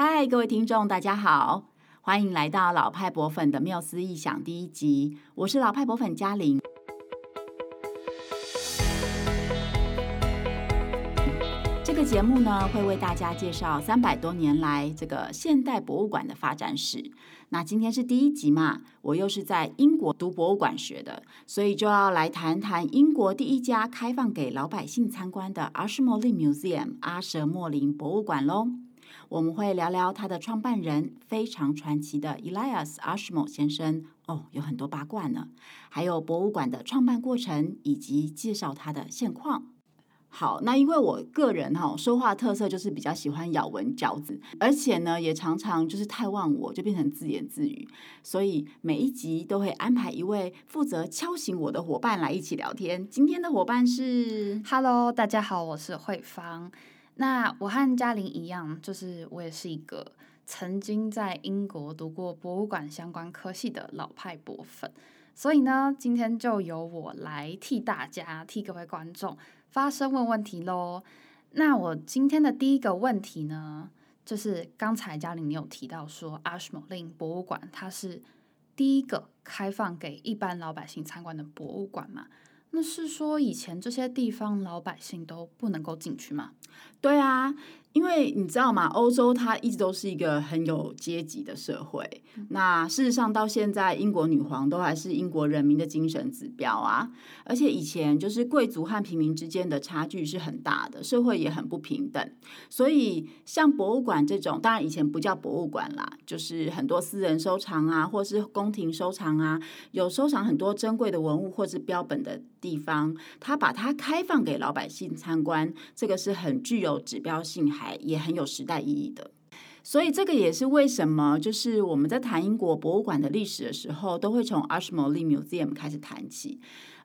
嗨，各位听众，大家好，欢迎来到老派博粉的缪斯异想第一集，我是老派博粉嘉玲。这个节目呢，会为大家介绍三百多年来这个现代博物馆的发展史。那今天是第一集嘛，我又是在英国读博物馆学的，所以就要来谈谈英国第一家开放给老百姓参观的阿什莫林 Museum 阿什莫林博物馆喽。我们会聊聊他的创办人非常传奇的 Elias Ashmole 先生哦，有很多八卦呢，还有博物馆的创办过程以及介绍他的现况。好，那因为我个人哈、哦、说话特色就是比较喜欢咬文嚼字，而且呢也常常就是太忘我，就变成自言自语，所以每一集都会安排一位负责敲醒我的伙伴来一起聊天。今天的伙伴是，Hello，大家好，我是慧芳。那我和嘉玲一样，就是我也是一个曾经在英国读过博物馆相关科系的老派博粉，所以呢，今天就由我来替大家、替各位观众。发声问问题喽。那我今天的第一个问题呢，就是刚才嘉玲你有提到说，Ashmolean 博物馆它是第一个开放给一般老百姓参观的博物馆嘛？那是说以前这些地方老百姓都不能够进去吗？对啊。因为你知道吗？欧洲它一直都是一个很有阶级的社会。那事实上到现在，英国女皇都还是英国人民的精神指标啊。而且以前就是贵族和平民之间的差距是很大的，社会也很不平等。所以像博物馆这种，当然以前不叫博物馆啦，就是很多私人收藏啊，或是宫廷收藏啊，有收藏很多珍贵的文物或是标本的地方，它把它开放给老百姓参观，这个是很具有指标性。也很有时代意义的，所以这个也是为什么，就是我们在谈英国博物馆的历史的时候，都会从 Ashmolean Museum 开始谈起。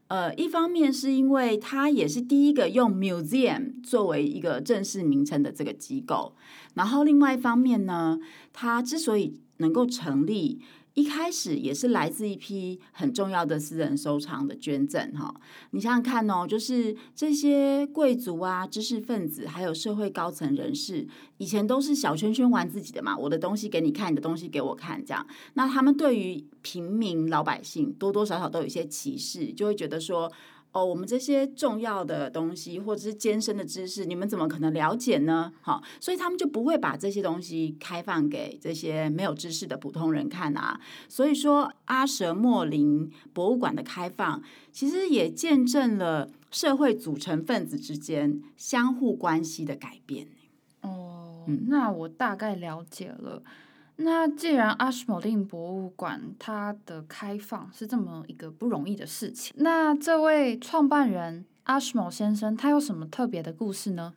呃，一方面是因为它也是第一个用 museum 作为一个正式名称的这个机构，然后另外一方面呢，它之所以能够成立。一开始也是来自一批很重要的私人收藏的捐赠哈，你想想看哦，就是这些贵族啊、知识分子，还有社会高层人士，以前都是小圈圈玩自己的嘛，我的东西给你看，你的东西给我看，这样，那他们对于平民老百姓多多少少都有一些歧视，就会觉得说。哦，我们这些重要的东西或者是艰深的知识，你们怎么可能了解呢？好，所以他们就不会把这些东西开放给这些没有知识的普通人看啊。所以说，阿舍莫林博物馆的开放，其实也见证了社会组成分子之间相互关系的改变。哦，那我大概了解了。那既然阿什莫林博物馆它的开放是这么一个不容易的事情，那这位创办人阿什莫先生他有什么特别的故事呢？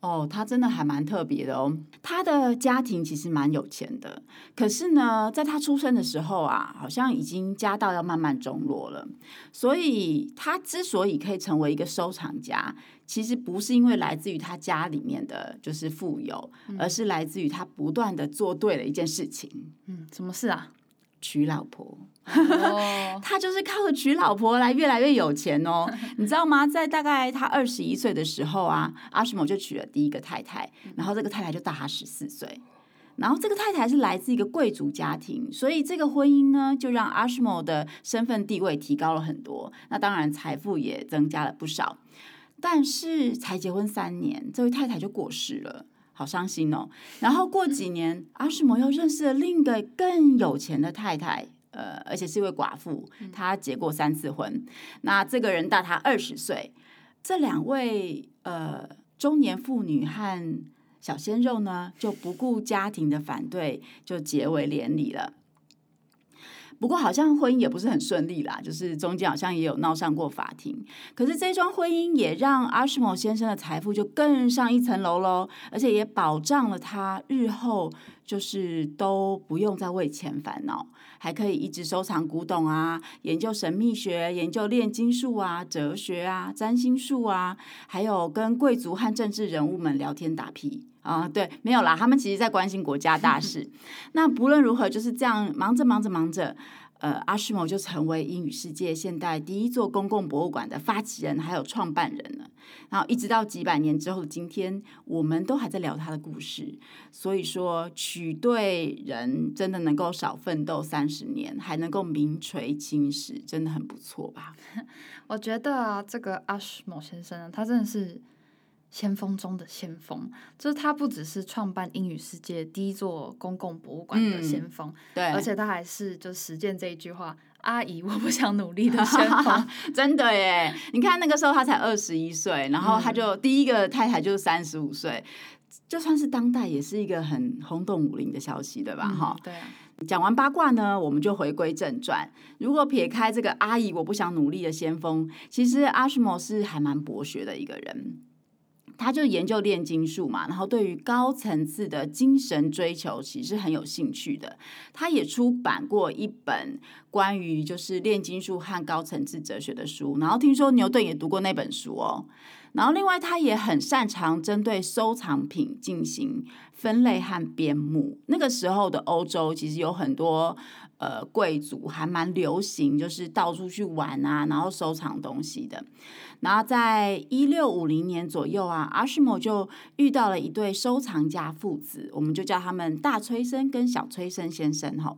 哦，他真的还蛮特别的哦。他的家庭其实蛮有钱的，可是呢，在他出生的时候啊，好像已经家道要慢慢中落了。所以，他之所以可以成为一个收藏家，其实不是因为来自于他家里面的就是富有，而是来自于他不断的做对了一件事情。嗯，什么事啊？娶老婆。他就是靠着娶老婆来越来越有钱哦，你知道吗？在大概他二十一岁的时候啊，阿什莫就娶了第一个太太，然后这个太太就大他十四岁，然后这个太太是来自一个贵族家庭，所以这个婚姻呢，就让阿什莫的身份地位提高了很多，那当然财富也增加了不少。但是才结婚三年，这位太太就过世了，好伤心哦。然后过几年，阿什摩又认识了另一个更有钱的太太。呃，而且是一位寡妇，她结过三次婚。那这个人大她二十岁，这两位呃中年妇女和小鲜肉呢，就不顾家庭的反对，就结为连理了。不过好像婚姻也不是很顺利啦，就是中间好像也有闹上过法庭。可是这桩婚姻也让阿什莫先生的财富就更上一层楼喽，而且也保障了他日后就是都不用再为钱烦恼，还可以一直收藏古董啊，研究神秘学，研究炼金术啊，哲学啊，占星术啊，还有跟贵族和政治人物们聊天打屁。啊，对，没有啦，他们其实在关心国家大事。那不论如何，就是这样忙着忙着忙着，呃，阿什莫就成为英语世界现代第一座公共博物馆的发起人，还有创办人了。然后一直到几百年之后的今天，我们都还在聊他的故事。所以说，取对人真的能够少奋斗三十年，还能够名垂青史，真的很不错吧？我觉得啊，这个阿什莫先生呢，他真的是。先锋中的先锋，就是他不只是创办英语世界第一座公共博物馆的先锋，嗯，对，而且他还是就实践这一句话：“阿姨，我不想努力的先锋。”真的耶！你看那个时候他才二十一岁，然后他就第一个太太就是三十五岁，就算是当代也是一个很轰动武林的消息，对吧？哈、嗯，对啊。讲完八卦呢，我们就回归正传。如果撇开这个阿姨，我不想努力的先锋，其实阿什莫是还蛮博学的一个人。他就研究炼金术嘛，然后对于高层次的精神追求其实很有兴趣的。他也出版过一本关于就是炼金术和高层次哲学的书，然后听说牛顿也读过那本书哦。然后另外他也很擅长针对收藏品进行分类和编目。那个时候的欧洲其实有很多。呃，贵族还蛮流行，就是到处去玩啊，然后收藏东西的。然后在一六五零年左右啊，阿什莫就遇到了一对收藏家父子，我们就叫他们大崔生跟小崔生先生哈。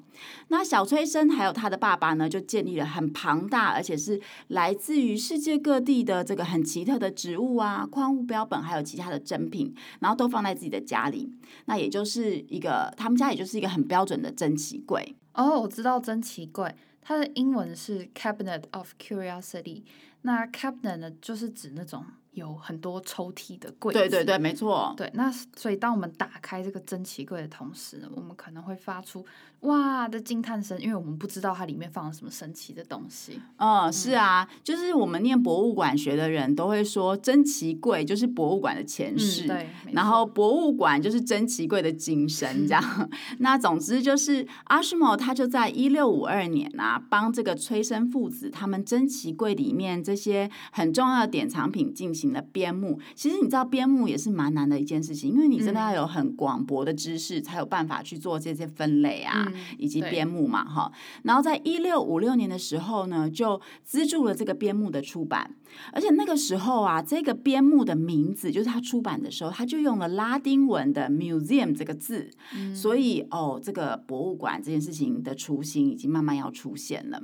那小崔生还有他的爸爸呢，就建立了很庞大，而且是来自于世界各地的这个很奇特的植物啊、矿物标本，还有其他的珍品，然后都放在自己的家里。那也就是一个，他们家也就是一个很标准的珍奇柜。哦，我知道真奇怪，它的英文是 Cabinet of Curiosity。那 Cabinet 呢，就是指那种。有很多抽屉的柜子，对对对，没错。对，那所以当我们打开这个珍奇柜的同时呢，我们可能会发出哇的惊叹声，因为我们不知道它里面放了什么神奇的东西。嗯，嗯是啊，就是我们念博物馆学的人都会说，珍奇柜就是博物馆的前世，嗯、对，然后博物馆就是珍奇柜的今生，这样。那总之就是阿什莫他就在一六五二年啊，帮这个崔生父子他们珍奇柜里面这些很重要的典藏品进行。型的编目，其实你知道编目也是蛮难的一件事情，因为你真的要有很广博的知识，才有办法去做这些分类啊，嗯、以及编目嘛，哈。然后在一六五六年的时候呢，就资助了这个编目的出版，而且那个时候啊，这个编目的名字就是他出版的时候，他就用了拉丁文的 museum 这个字，嗯、所以哦，这个博物馆这件事情的雏形已经慢慢要出现了。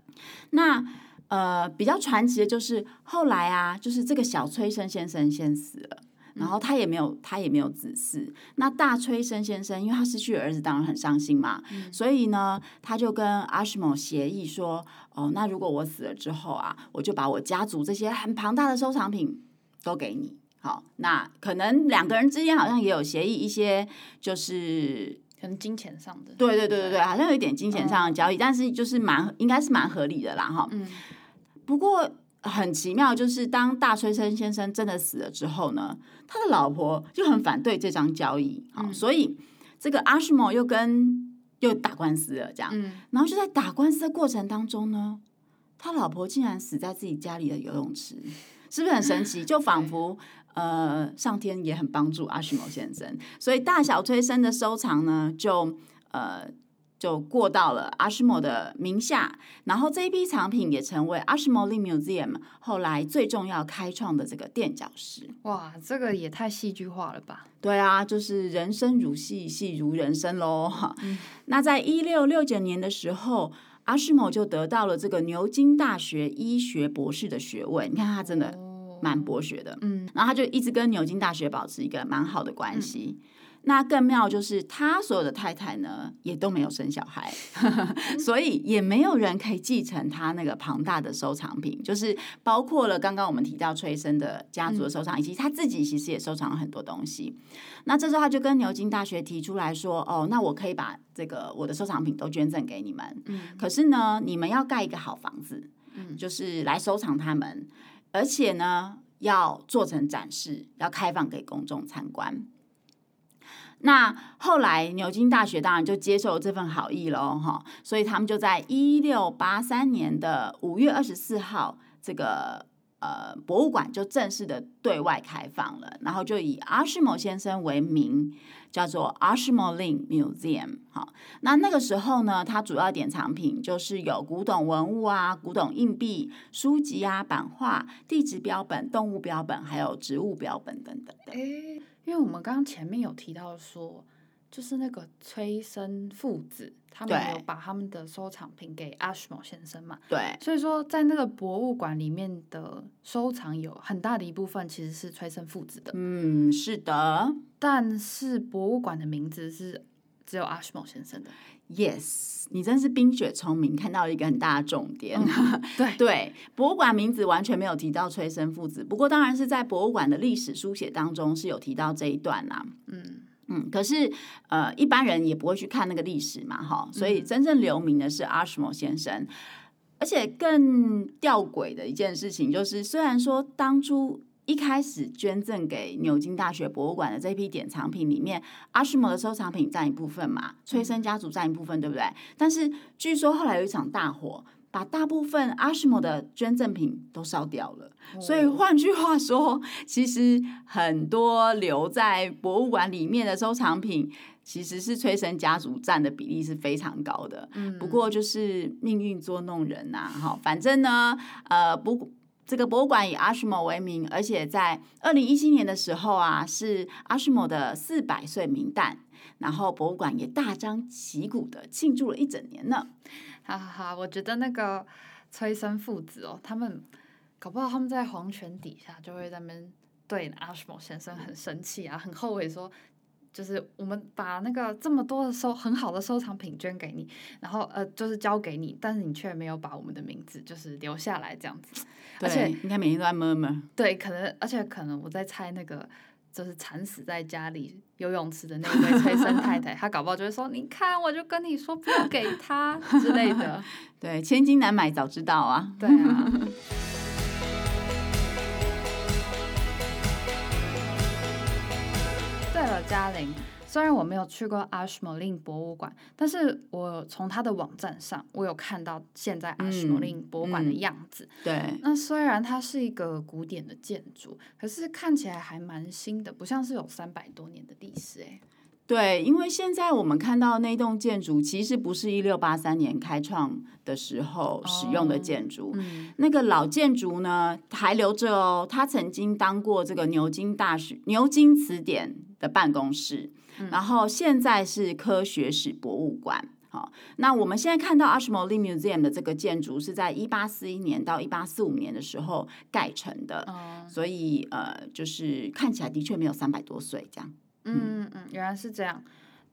那呃，比较传奇的就是后来啊，就是这个小崔生先生先死了，然后他也没有他也没有子嗣。那大崔生先生，因为他失去儿子，当然很伤心嘛，嗯、所以呢，他就跟阿什莫协议说，哦，那如果我死了之后啊，我就把我家族这些很庞大的收藏品都给你。好，那可能两个人之间好像也有协议一些，就是。可能金钱上的，对对对对对，好像有一点金钱上的交易，嗯、但是就是蛮应该是蛮合理的啦哈。嗯。不过很奇妙，就是当大崔生先生真的死了之后呢，他的老婆就很反对这张交易，嗯、所以这个阿什莫又跟又打官司了，这样。嗯。然后就在打官司的过程当中呢，他老婆竟然死在自己家里的游泳池，是不是很神奇？就仿佛。呃，上天也很帮助阿什莫先生，所以大小崔生的收藏呢，就呃就过到了阿什莫的名下，然后这一批藏品也成为 Ashmolean Museum 后来最重要开创的这个垫脚石。哇，这个也太戏剧化了吧？对啊，就是人生如戏，戏如人生喽。嗯、那在一六六九年的时候，阿什莫就得到了这个牛津大学医学博士的学位。你看他真的。哦蛮博学的，嗯，然后他就一直跟牛津大学保持一个蛮好的关系。嗯、那更妙就是他所有的太太呢，也都没有生小孩，所以也没有人可以继承他那个庞大的收藏品，就是包括了刚刚我们提到崔生的家族的收藏，以及他自己其实也收藏了很多东西。那这时候他就跟牛津大学提出来说：“哦，那我可以把这个我的收藏品都捐赠给你们，嗯，可是呢，你们要盖一个好房子，嗯，就是来收藏他们。”而且呢，要做成展示，要开放给公众参观。那后来牛津大学当然就接受这份好意喽，哈，所以他们就在一六八三年的五月二十四号，这个呃博物馆就正式的对外开放了，然后就以 Ashmole 先生为名，叫做 Ashmole Lin Museum。好，那那个时候呢，它主要典藏品就是有古董文物啊、古董硬币、书籍啊、版画、地质标本、动物标本，还有植物标本等等的。诶，因为我们刚刚前面有提到说。就是那个崔生父子，他们有把他们的收藏品给 Ashmole 先生嘛？对，所以说在那个博物馆里面的收藏有很大的一部分其实是崔生父子的。嗯，是的。但是博物馆的名字是只有 Ashmole 先生的。Yes，你真是冰雪聪明，看到了一个很大的重点。嗯、对对，博物馆名字完全没有提到崔生父子，不过当然是在博物馆的历史书写当中是有提到这一段啦。嗯。嗯，可是呃，一般人也不会去看那个历史嘛，哈，所以真正留名的是 Ashmole 先生。嗯、而且更吊诡的一件事情就是，虽然说当初一开始捐赠给牛津大学博物馆的这批典藏品里面，Ashmole 的收藏品占一部分嘛，崔森家族占一部分，对不对？但是据说后来有一场大火。把大部分 Ashmole 的捐赠品都烧掉了，所以换句话说，其实很多留在博物馆里面的收藏品，其实是崔生家族占的比例是非常高的。不过就是命运捉弄人呐，哈，反正呢，呃，不，这个博物馆以 Ashmole 为名，而且在二零一七年的时候啊，是 Ashmole 的四百岁名诞，然后博物馆也大张旗鼓的庆祝了一整年呢。哈哈哈，我觉得那个崔森父子哦，他们搞不好他们在皇权底下就会在那边对 Ashmole 先生很生气啊，很后悔说，就是我们把那个这么多的收很好的收藏品捐给你，然后呃就是交给你，但是你却没有把我们的名字就是留下来这样子，对而且应该每天都在 murmur。对，可能而且可能我在猜那个。就是惨死在家里游泳池的那位崔生太太，她搞不好就会说：“你看，我就跟你说不要给他之类的。”对，千金难买早知道啊。对啊。对了，嘉玲。虽然我没有去过 Ashmole Lin 博物馆，但是我从他的网站上，我有看到现在 Ashmole Lin 博物馆的样子。嗯嗯、对，那虽然它是一个古典的建筑，可是看起来还蛮新的，不像是有三百多年的历史哎。对，因为现在我们看到那栋建筑，其实不是一六八三年开创的时候使用的建筑。哦嗯、那个老建筑呢，还留着哦。它曾经当过这个牛津大学牛津词典的办公室。然后现在是科学史博物馆，好，那我们现在看到 Ashmole Lin Museum 的这个建筑是在一八四一年到一八四五年的时候盖成的，嗯、所以呃，就是看起来的确没有三百多岁这样。嗯嗯嗯，原来是这样。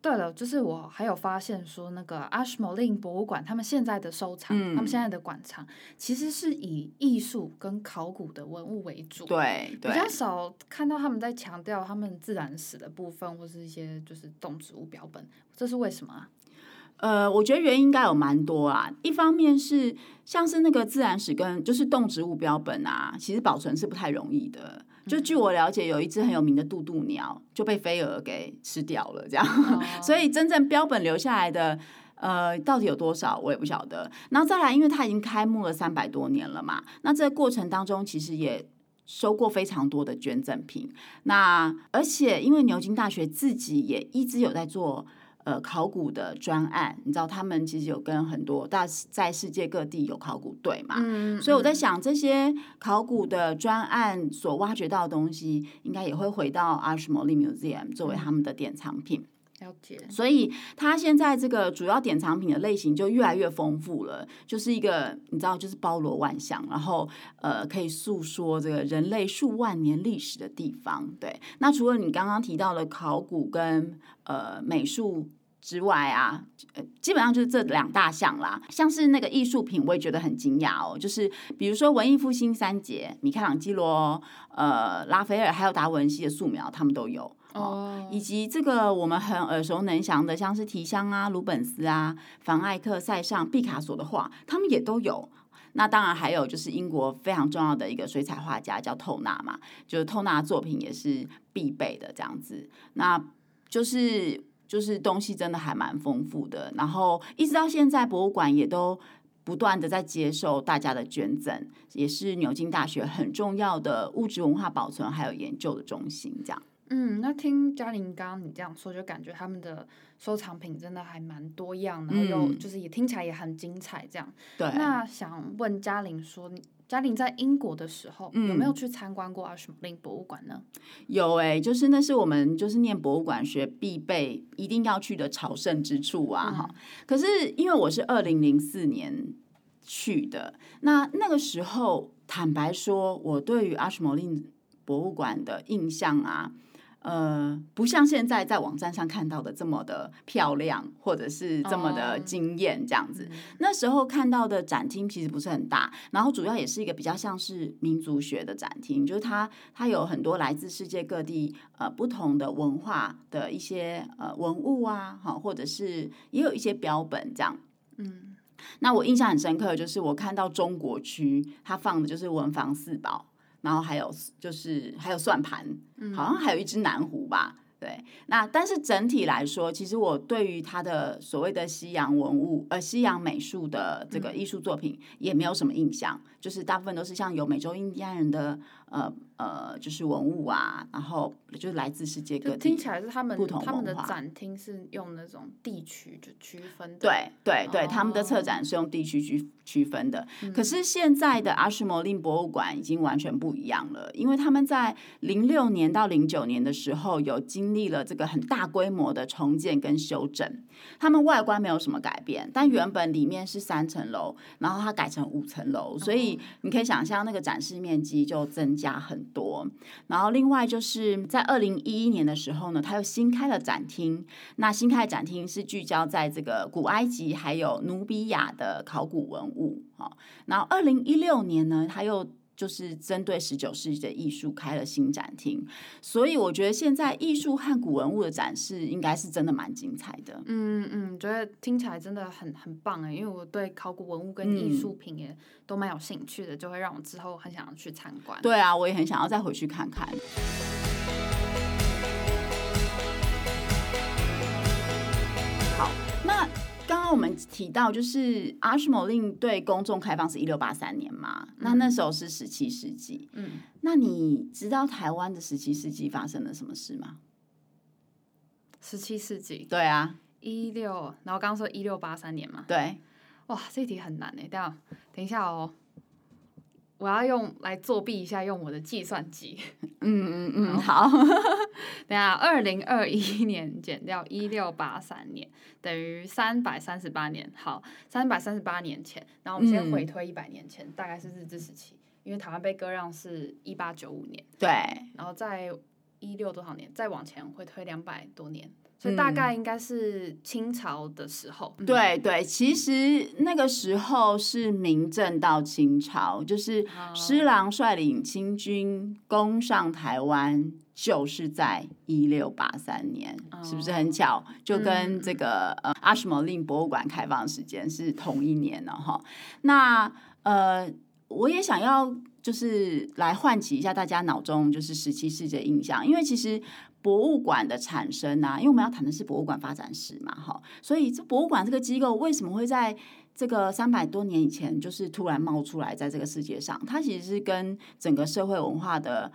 对了，就是我还有发现说，那个 Ashmole Lin 博物馆，他们现在的收藏，嗯、他们现在的馆藏，其实是以艺术跟考古的文物为主，对，对比较少看到他们在强调他们自然史的部分，或是一些就是动植物标本，这是为什么啊？呃，我觉得原因应该有蛮多啊。一方面是像是那个自然史跟就是动植物标本啊，其实保存是不太容易的。就据我了解，有一只很有名的渡渡鸟就被飞蛾给吃掉了，这样。Oh. 所以真正标本留下来的，呃，到底有多少，我也不晓得。然后再来，因为它已经开幕了三百多年了嘛，那这个过程当中其实也收过非常多的捐赠品。那而且因为牛津大学自己也一直有在做。呃，考古的专案，你知道他们其实有跟很多大在世界各地有考古队嘛，嗯，所以我在想这些考古的专案所挖掘到的东西，应该也会回到 Ashmole Lin Museum 作为他们的典藏品。所以它现在这个主要典藏品的类型就越来越丰富了，就是一个你知道，就是包罗万象，然后呃，可以诉说这个人类数万年历史的地方。对，那除了你刚刚提到的考古跟呃美术之外啊，基本上就是这两大项啦。像是那个艺术品，我也觉得很惊讶哦，就是比如说文艺复兴三杰，米开朗基罗、呃拉斐尔还有达文西的素描，他们都有。哦，以及这个我们很耳熟能详的，像是提香啊、鲁本斯啊、凡艾克、塞尚、毕卡索的画，他们也都有。那当然还有就是英国非常重要的一个水彩画家叫透纳嘛，就是透纳作品也是必备的这样子。那就是就是东西真的还蛮丰富的。然后一直到现在，博物馆也都不断的在接受大家的捐赠，也是牛津大学很重要的物质文化保存还有研究的中心。这样，嗯，那听嘉玲刚刚你这样说，就感觉他们的收藏品真的还蛮多样，然后又就是也听起来也很精彩。这样，对。那想问嘉玲说，嘉玲在英国的时候、嗯、有没有去参观过 Ashmolean 博物馆呢？有哎、欸，就是那是我们就是念博物馆学必备一定要去的朝圣之处啊哈、嗯。可是因为我是二零零四年去的，那那个时候坦白说，我对于 Ashmolean 博物馆的印象啊。呃，不像现在在网站上看到的这么的漂亮，或者是这么的惊艳这样子。Oh. 那时候看到的展厅其实不是很大，然后主要也是一个比较像是民族学的展厅，就是它它有很多来自世界各地呃不同的文化的一些呃文物啊，好，或者是也有一些标本这样。嗯，那我印象很深刻，就是我看到中国区它放的就是文房四宝。然后还有就是还有算盘，好像还有一只南湖吧。对，那但是整体来说，其实我对于他的所谓的西洋文物呃西洋美术的这个艺术作品也没有什么印象，就是大部分都是像有美洲印第安人的呃。呃，就是文物啊，然后就是来自世界各地，听起来是他们不同他们的展厅是用那种地区就区分的，对对对，他们的策展是用地区区区分的。嗯。可是现在的阿什莫林博物馆已经完全不一样了，因为他们在零六年到零九年的时候有经历了这个很大规模的重建跟修整。他们外观没有什么改变，但原本里面是三层楼，然后它改成五层楼，所以你可以想象那个展示面积就增加加很。多，然后另外就是在二零一一年的时候呢，他又新开了展厅。那新开的展厅是聚焦在这个古埃及还有努比亚的考古文物。好，然后二零一六年呢，他又就是针对十九世纪的艺术开了新展厅，所以我觉得现在艺术和古文物的展示应该是真的蛮精彩的。嗯嗯，觉得听起来真的很很棒哎，因为我对考古文物跟艺术品也都蛮有兴趣的，就会让我之后很想要去参观。对啊，我也很想要再回去看看。好，那。我们提到，就是 Ashmolean 对公众开放是一六八三年嘛，嗯，那那时候是十七世纪。嗯，那你知道台湾的十七世纪发生了什么事吗？十七世纪？对啊，一六，然后刚刚说一六八三年嘛。对，哇，这题很难诶，等下，等一下哦。我要用来作弊一下，用我的计算机。嗯嗯嗯，好。等下，二零二一年减掉一六八三年，等于三百三十八年。好，三百三十八年前，然后我们先回推一百年前，嗯，大概是日治时期，因为台湾被割让是一八九五年。对。然后在一六多少年，再往前回推两百多年。所以大概应该是清朝的时候。嗯、对对，其实那个时候是明正到清朝，就是施琅率领清军攻上台湾，就是在一六八三年，哦，是不是很巧？就跟这个、嗯、呃阿什莫林博物馆开放时间是同一年了哈。那呃，我也想要就是来唤起一下大家脑中就是十七世纪的印象，因为其实。博物馆的产生啊，因为我们要谈的是博物馆发展史嘛，哈，所以这博物馆这个机构为什么会在这个三百多年以前就是突然冒出来在这个世界上？它其实是跟整个社会文化的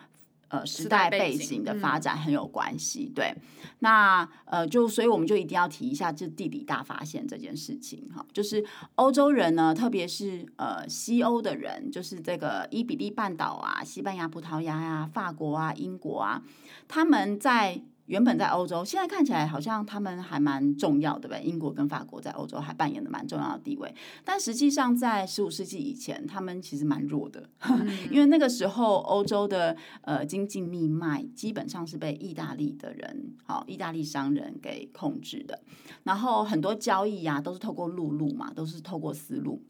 呃时代背景的发展很有关系。对，那呃，就所以我们就一定要提一下这地理大发现这件事情，哈，就是欧洲人呢，特别是呃西欧的人，就是这个伊比利半岛啊、西班牙、葡萄牙呀、啊、法国啊、英国啊。他们在原本在欧洲，现在看起来好像他们还蛮重要的，对不对？英国跟法国在欧洲还扮演的蛮重要的地位，但实际上在十五世纪以前，他们其实蛮弱的，因为那个时候欧洲的呃经济命脉基本上是被意大利的人，好，意大利商人给控制的，然后很多交易呀、啊、都是透过陆路嘛，都是透过丝路，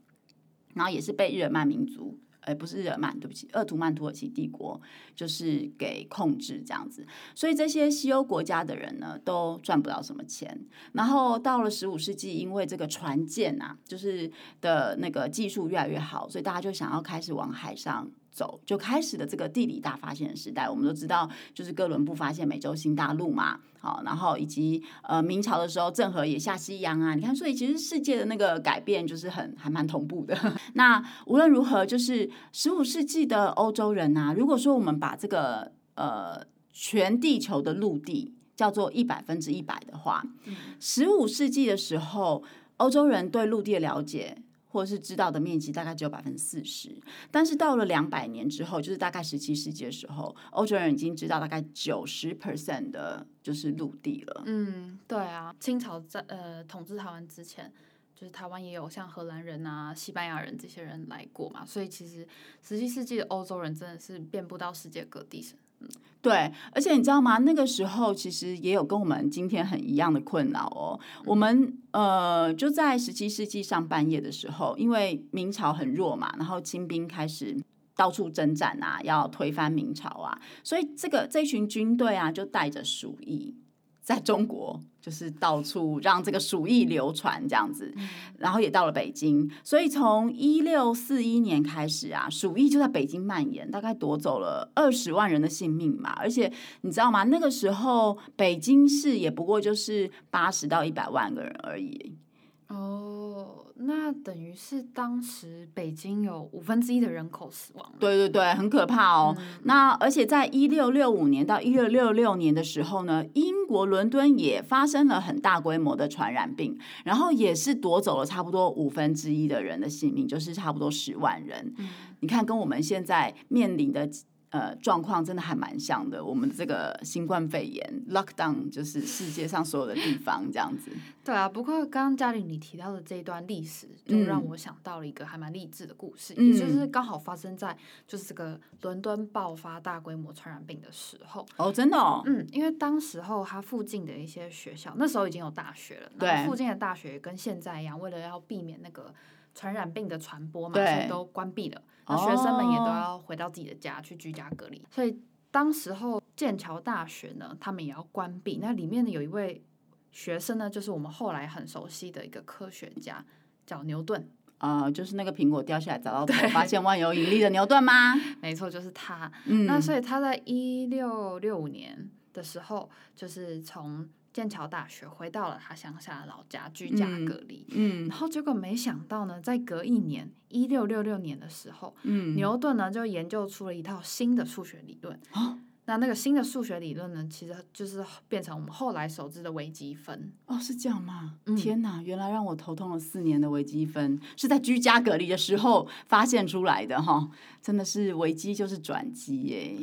然后也是被日耳曼民族。哎，不是日耳曼，对不起，鄂图曼土耳其帝国就是给控制这样子，所以这些西欧国家的人呢，都赚不到什么钱。然后到了十五世纪，因为这个船舰啊，就是的那个技术越来越好，所以大家就想要开始往海上走，就开始了这个地理大发现的时代。我们都知道，就是哥伦布发现美洲新大陆嘛，好，然后以及呃明朝的时候，郑和也下西洋啊。你看，所以其实世界的那个改变就是很还蛮同步的。那无论如何，就是十五世纪的欧洲人啊，如果说我们把这个呃全地球的陆地叫做一百分之一百的话，十五世纪的时候，欧洲人对陆地的了解。或是知道的面积大概只有百分之四十，但是到了两百年之后，就是大概十七世纪的时候，欧洲人已经知道大概九十 percent 的就是陆地了。嗯，对啊，清朝在呃统治台湾之前，就是台湾也有像荷兰人啊、西班牙人这些人来过嘛，所以其实十七世纪的欧洲人真的是遍布到世界各地。对，而且你知道吗？那个时候其实也有跟我们今天很一样的困扰哦。我们呃，就在十七世纪上半叶的时候，因为明朝很弱嘛，然后清兵开始到处征战啊，要推翻明朝啊，所以这个这群军队啊，就带着鼠疫。在中国，就是到处让这个鼠疫流传这样子，然后也到了北京，所以从一六四一年开始啊，鼠疫就在北京蔓延，大概夺走了二十万人的性命嘛。而且你知道吗？那个时候北京市也不过就是八十到一百万个人而已。哦。那等于是当时北京有五分之一的人口死亡。对对对，很可怕哦。嗯、那而且在一六六五年到一六六六年的时候呢，英国伦敦也发生了很大规模的传染病，然后也是夺走了差不多五分之一的人的性命，就是差不多十万人。嗯、你看，跟我们现在面临的。呃，状况真的还蛮像的。我们这个新冠肺炎 lockdown 就是世界上所有的地方这样子。对啊，不过刚刚嘉玲你提到的这一段历史，就让我想到了一个还蛮励志的故事，嗯、也就是刚好发生在就是这个伦敦爆发大规模传染病的时候。哦，真的哦。嗯，因为当时候它附近的一些学校，那时候已经有大学了，对，附近的大学跟现在一样，为了要避免那个传染病的传播嘛，所以都关闭了。那学生们也都要回到自己的家去居家隔离，所以当时候剑桥大学呢，他们也要关闭。那里面呢，有一位学生呢，就是我们后来很熟悉的一个科学家，叫牛顿。呃，就是那个苹果掉下来找到头，发现万有引力的牛顿吗？没错，就是他。嗯，那所以他在一六六五年的时候，就是从。剑桥大学回到了他乡下的老家居家隔离，嗯，嗯，然后结果没想到呢，在隔一年一六六六年的时候，嗯，牛顿呢就研究出了一套新的数学理论，哦，那那个新的数学理论呢，其实就是变成我们后来熟知的微积分。哦，是这样吗？嗯，天哪，原来让我头痛了四年的微积分是在居家隔离的时候发现出来的哈，真的是危机就是转机耶。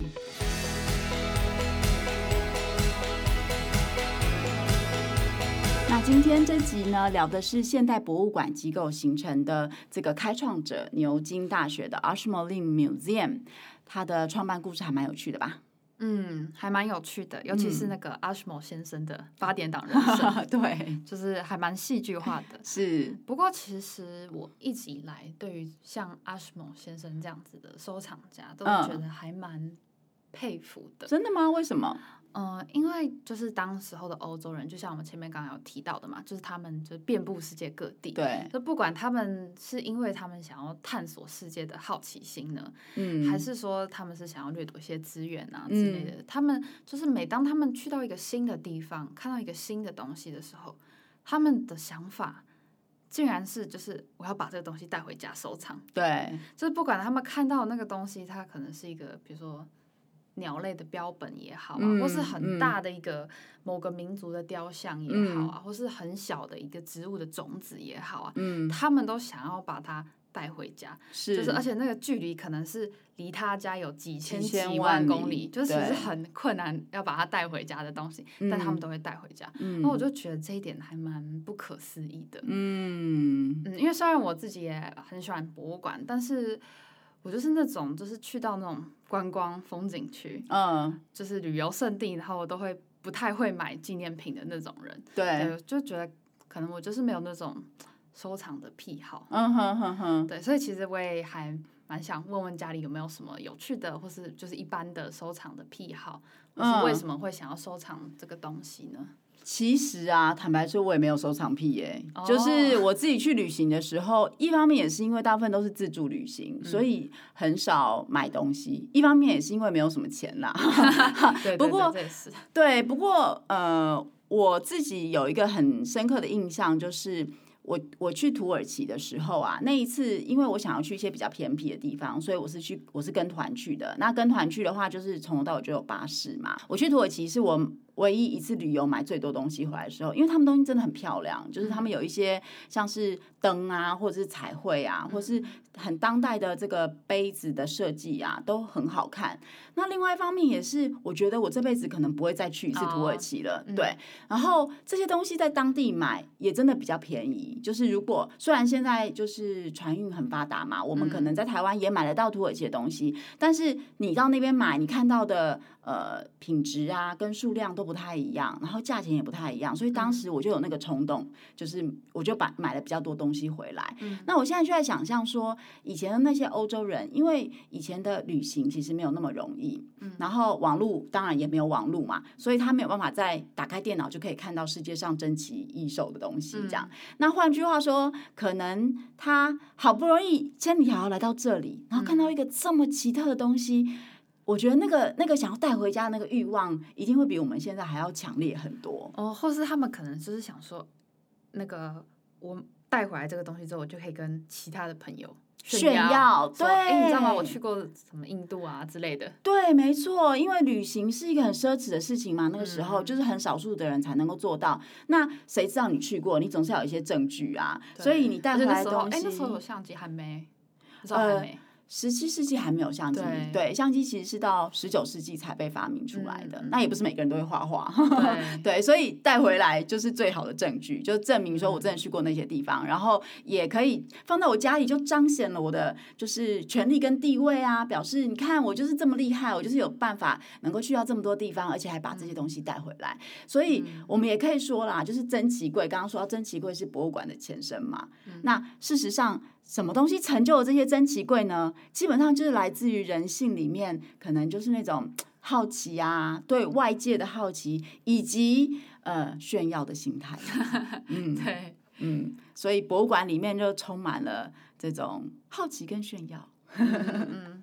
今天这集呢，聊的是现代博物馆机构形成的这个开创者牛津大学的 Ashmolean Museum，它的创办故事还蛮有趣的吧？嗯，还蛮有趣的，尤其是那个 Ashmole 先生的八点档人生，嗯、对，就是还蛮戏剧化的。是，不过其实我一直以来对于像 Ashmole 先生这样子的收藏家，都觉得还蛮佩服的。真的吗？为什么？嗯、呃，因为就是当时候的欧洲人，就像我们前面刚刚有提到的嘛，就是他们就遍布世界各地，对，就不管他们是因为他们想要探索世界的好奇心呢，嗯，还是说他们是想要掠夺一些资源啊之类的，嗯、他们就是每当他们去到一个新的地方，看到一个新的东西的时候，他们的想法竟然是就是我要把这个东西带回家收藏，对，就是不管他们看到那个东西，它可能是一个比如说。鸟类的标本也好啊，嗯、或是很大的一个某个民族的雕像也好啊，嗯、或是很小的一个植物的种子也好啊，嗯、他们都想要把它带回家，是。就是而且那个距离可能是离他家有几千几万公里，就是其实很困难要把它带回家的东西，对但他们都会带回家，嗯、然后我就觉得这一点还蛮不可思议的，嗯。嗯，因为虽然我自己也很喜欢博物馆，但是。我就是那种，就是去到那种观光风景区，嗯，就是旅游胜地，然后我都会不太会买纪念品的那种人。对，对，就觉得可能我就是没有那种收藏的癖好。嗯哼哼哼。对，所以其实我也还蛮想问问家里有没有什么有趣的，或是就是一般的收藏的癖好，嗯，为什么会想要收藏这个东西呢？其实啊，坦白说，我也没有收藏癖耶。Oh. 就是我自己去旅行的时候，一方面也是因为大部分都是自助旅行，嗯、所以很少买东西；一方面也是因为没有什么钱啦。对，不过对，对，不过呃，我自己有一个很深刻的印象，就是我我去土耳其的时候啊，那一次因为我想要去一些比较偏僻的地方，所以我是去我是跟团去的。那跟团去的话，就是从头到尾就有巴士嘛。我去土耳其是我。唯一一次旅游买最多东西回来的时候，因为他们东西真的很漂亮，就是他们有一些像是灯啊，或者是彩绘啊，或是很当代的这个杯子的设计啊，都很好看。那另外一方面也是，我觉得我这辈子可能不会再去一次土耳其了。对，然后这些东西在当地买也真的比较便宜。就是如果虽然现在就是船运很发达嘛，我们可能在台湾也买得到土耳其的东西，但是你到那边买，你看到的。呃，品质啊，跟数量都不太一样，然后价钱也不太一样，所以当时我就有那个冲动，就是我就把买了比较多东西回来。嗯，那我现在就在想象说，以前的那些欧洲人，因为以前的旅行其实没有那么容易，嗯，然后网络当然也没有网络嘛，所以他没有办法再打开电脑就可以看到世界上珍奇异兽的东西，这样。那换句话说，可能他好不容易千里迢迢来到这里，然后看到一个这么奇特的东西。我觉得那个那个想要带回家的那个欲望，一定会比我们现在还要强烈很多。哦，或是他们可能就是想说，那个我带回来这个东西之后，我就可以跟其他的朋友炫耀。对，哎，你知道吗？我去过什么印度啊之类的。对，没错，因为旅行是一个很奢侈的事情嘛，那个时候就是很少数的人才能够做到。嗯、那谁知道你去过？你总是要有一些证据啊。所以你带回来的东西，哎，那时候有相机还没，那时候还没。呃十七世纪还没有相机，对，对，相机其实是到十九世纪才被发明出来的。嗯、那也不是每个人都会画画，对，对，所以带回来就是最好的证据，就证明说我真的去过那些地方，嗯、然后也可以放在我家里，就彰显了我的就是权力跟地位啊，表示你看我就是这么厉害，我就是有办法能够去到这么多地方，而且还把这些东西带回来。所以我们也可以说啦，就是珍奇柜，刚刚说到珍奇柜是博物馆的前身嘛，嗯、那事实上。什么东西成就了这些珍奇贵呢？基本上就是来自于人性里面，可能就是那种好奇啊，对外界的好奇，以及呃炫耀的心态。嗯，对，嗯，所以博物馆里面就充满了这种好奇跟炫耀。嗯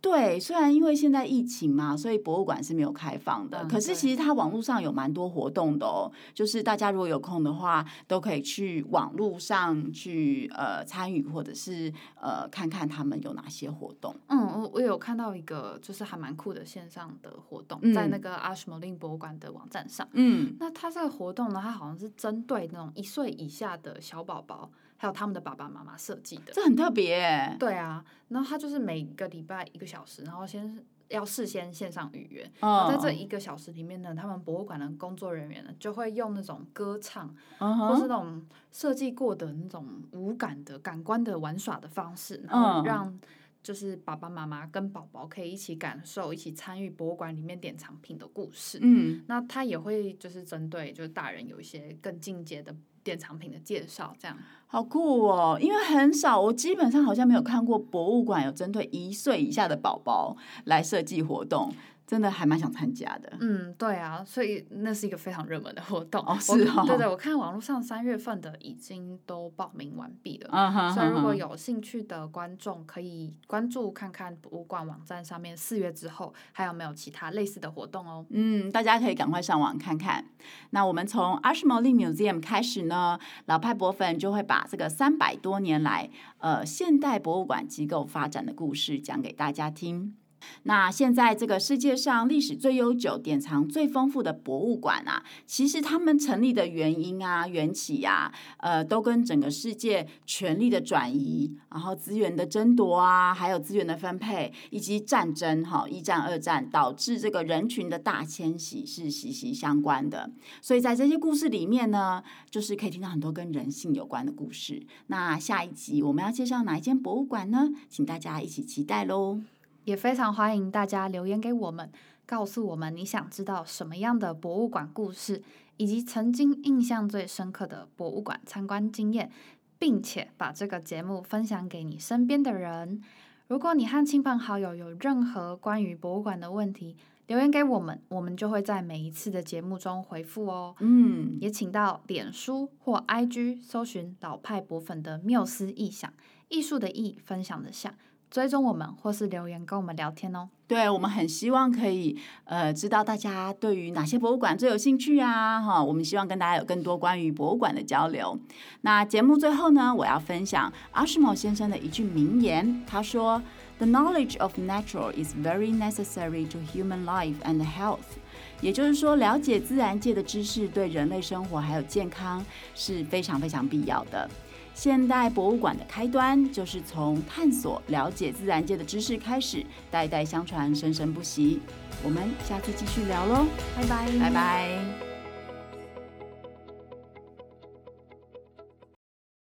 对，虽然因为现在疫情嘛，所以博物馆是没有开放的。嗯、可是其实它网络上有蛮多活动的哦，就是大家如果有空的话，都可以去网络上去呃参与，或者是呃看看他们有哪些活动。嗯，我我有看到一个就是还蛮酷的线上的活动，嗯、在那个阿什莫林博物馆的网站上。嗯，那它这个活动呢，它好像是针对那种一岁以下的小宝宝。还有他们的爸爸妈妈设计的，这很特别耶。对啊，然后他就是每个礼拜一个小时，然后先要事先线上预约。在这一个小时里面呢，他们博物馆的工作人员呢，就会用那种歌唱，或是那种设计过的那种无感的感官的玩耍的方式，然后让就是爸爸妈妈跟宝宝可以一起感受，一起参与博物馆里面典藏品的故事。嗯，那他也会就是针对就是大人有一些更进阶的。典藏品的介绍，这样好酷哦！因为很少，我基本上好像没有看过博物馆有针对一岁以下的宝宝来设计活动。真的还蛮想参加的。嗯，对啊，所以那是一个非常热门的活动。哦，是哦。对对，我看网络上三月份的已经都报名完毕了。嗯哼。所以如果有兴趣的观众，可以关注看看博物馆网站上面四月之后还有没有其他类似的活动哦。嗯，大家可以赶快上网看看。那我们从 Ashmolean Museum 开始呢，老派博粉就会把这个三百多年来呃现代博物馆机构发展的故事讲给大家听。那现在这个世界上历史最悠久、典藏最丰富的博物馆啊，其实他们成立的原因啊、缘起啊，呃，都跟整个世界权力的转移，然后资源的争夺啊，还有资源的分配，以及战争哈，一战、二战导致这个人群的大迁徙是息息相关的。所以在这些故事里面呢，就是可以听到很多跟人性有关的故事。那下一集我们要介绍哪一间博物馆呢？请大家一起期待喽！也非常欢迎大家留言给我们，告诉我们你想知道什么样的博物馆故事，以及曾经印象最深刻的博物馆参观经验，并且把这个节目分享给你身边的人。如果你和亲朋好友有任何关于博物馆的问题，留言给我们，我们就会在每一次的节目中回复哦。嗯，也请到脸书或 IG 搜寻老派博粉的缪斯意想，艺术的艺，分享的想。追踪我们，或是留言跟我们聊天哦。对，我们很希望可以呃知道大家对于哪些博物馆最有兴趣啊哈。我们希望跟大家有更多关于博物馆的交流。那节目最后呢，我要分享阿什莫先生的一句名言，他说：“The knowledge of nature is very necessary to human life and health。”也就是说，了解自然界的知识对人类生活还有健康是非常非常必要的。现代博物馆的开端，就是从探索、了解自然界的知识开始，代代相传，生生不息。我们下次继续聊喽，拜拜，拜拜。